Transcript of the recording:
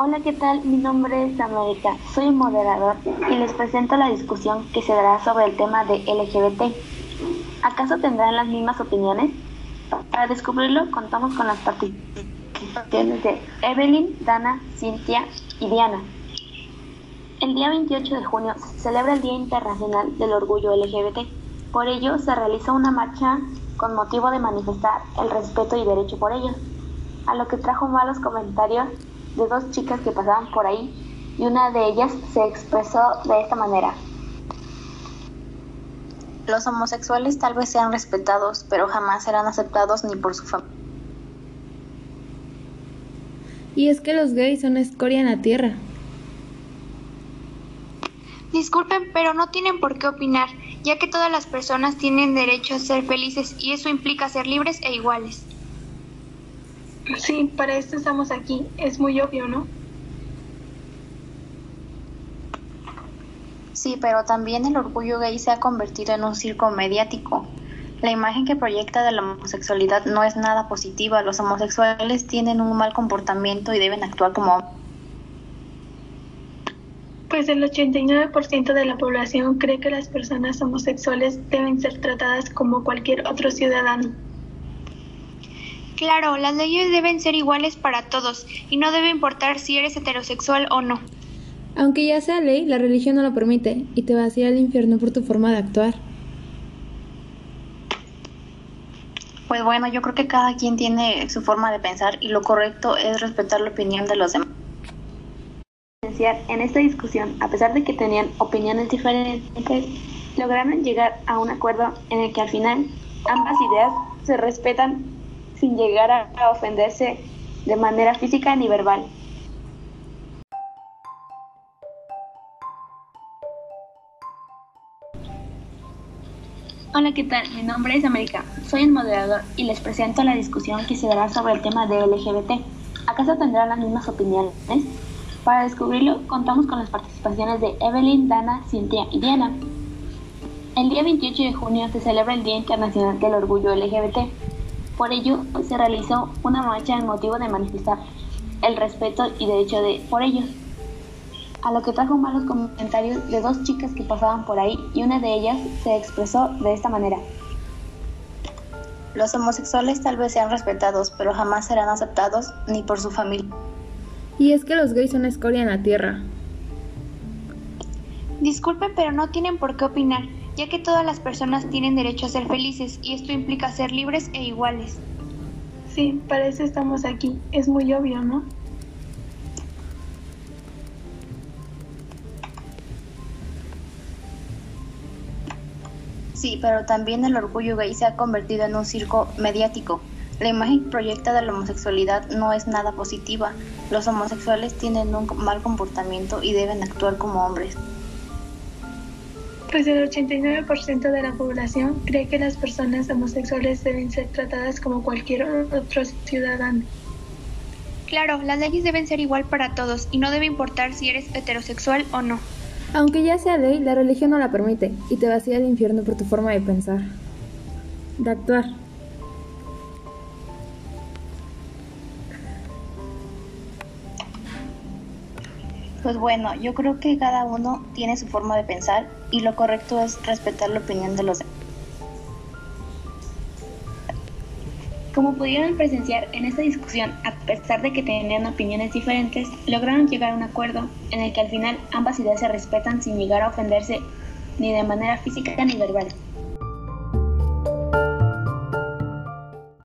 Hola, ¿qué tal? Mi nombre es América, soy moderador y les presento la discusión que se dará sobre el tema de LGBT. ¿Acaso tendrán las mismas opiniones? Para descubrirlo, contamos con las participaciones de Evelyn, Dana, Cintia y Diana. El día 28 de junio se celebra el Día Internacional del Orgullo LGBT. Por ello, se realizó una marcha con motivo de manifestar el respeto y derecho por ellos, a lo que trajo malos comentarios de dos chicas que pasaban por ahí y una de ellas se expresó de esta manera. Los homosexuales tal vez sean respetados, pero jamás serán aceptados ni por su familia. Y es que los gays son escoria en la tierra. Disculpen, pero no tienen por qué opinar, ya que todas las personas tienen derecho a ser felices y eso implica ser libres e iguales. Sí, para esto estamos aquí. Es muy obvio, ¿no? Sí, pero también el orgullo gay se ha convertido en un circo mediático. La imagen que proyecta de la homosexualidad no es nada positiva. Los homosexuales tienen un mal comportamiento y deben actuar como... Pues el 89% de la población cree que las personas homosexuales deben ser tratadas como cualquier otro ciudadano. Claro, las leyes deben ser iguales para todos y no debe importar si eres heterosexual o no. Aunque ya sea ley, la religión no lo permite y te vas a ir al infierno por tu forma de actuar. Pues bueno, yo creo que cada quien tiene su forma de pensar y lo correcto es respetar la opinión de los demás. En esta discusión, a pesar de que tenían opiniones diferentes, lograron llegar a un acuerdo en el que al final ambas ideas se respetan sin llegar a ofenderse de manera física ni verbal. Hola, ¿qué tal? Mi nombre es América, soy el moderador y les presento la discusión que se dará sobre el tema de LGBT. ¿Acaso tendrán las mismas opiniones? Para descubrirlo, contamos con las participaciones de Evelyn, Dana, Cintia y Diana. El día 28 de junio se celebra el Día Internacional del Orgullo LGBT. Por ello, se realizó una marcha en motivo de manifestar el respeto y derecho de por ellos, a lo que trajo malos comentarios de dos chicas que pasaban por ahí y una de ellas se expresó de esta manera. Los homosexuales tal vez sean respetados, pero jamás serán aceptados ni por su familia. Y es que los gays son escoria en la tierra. Disculpen, pero no tienen por qué opinar ya que todas las personas tienen derecho a ser felices y esto implica ser libres e iguales. Sí, para eso estamos aquí. Es muy obvio, ¿no? Sí, pero también el orgullo gay se ha convertido en un circo mediático. La imagen proyecta de la homosexualidad no es nada positiva. Los homosexuales tienen un mal comportamiento y deben actuar como hombres. Pues el 89% de la población cree que las personas homosexuales deben ser tratadas como cualquier otro ciudadano. Claro, las leyes deben ser igual para todos y no debe importar si eres heterosexual o no. Aunque ya sea ley, la religión no la permite y te vas a ir al infierno por tu forma de pensar, de actuar. Pues bueno, yo creo que cada uno tiene su forma de pensar y lo correcto es respetar la opinión de los demás. Como pudieron presenciar en esta discusión, a pesar de que tenían opiniones diferentes, lograron llegar a un acuerdo en el que al final ambas ideas se respetan sin llegar a ofenderse ni de manera física ni verbal.